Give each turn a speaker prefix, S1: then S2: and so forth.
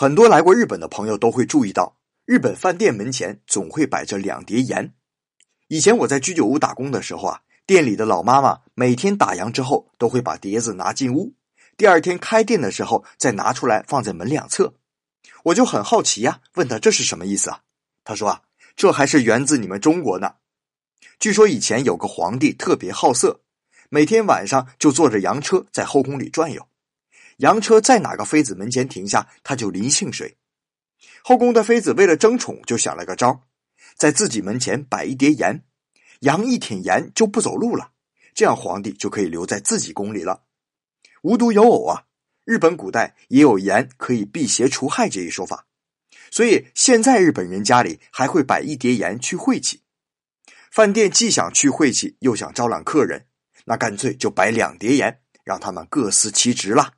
S1: 很多来过日本的朋友都会注意到，日本饭店门前总会摆着两碟盐。以前我在居酒屋打工的时候啊，店里的老妈妈每天打烊之后都会把碟子拿进屋，第二天开店的时候再拿出来放在门两侧。我就很好奇呀，问他这是什么意思啊？他说啊，这还是源自你们中国呢。据说以前有个皇帝特别好色，每天晚上就坐着洋车在后宫里转悠。洋车在哪个妃子门前停下，他就临幸谁。后宫的妃子为了争宠，就想了个招，在自己门前摆一碟盐，羊一舔盐就不走路了，这样皇帝就可以留在自己宫里了。无独有偶啊，日本古代也有盐可以辟邪除害这一说法，所以现在日本人家里还会摆一碟盐去晦气。饭店既想去晦气，又想招揽客人，那干脆就摆两碟盐，让他们各司其职了。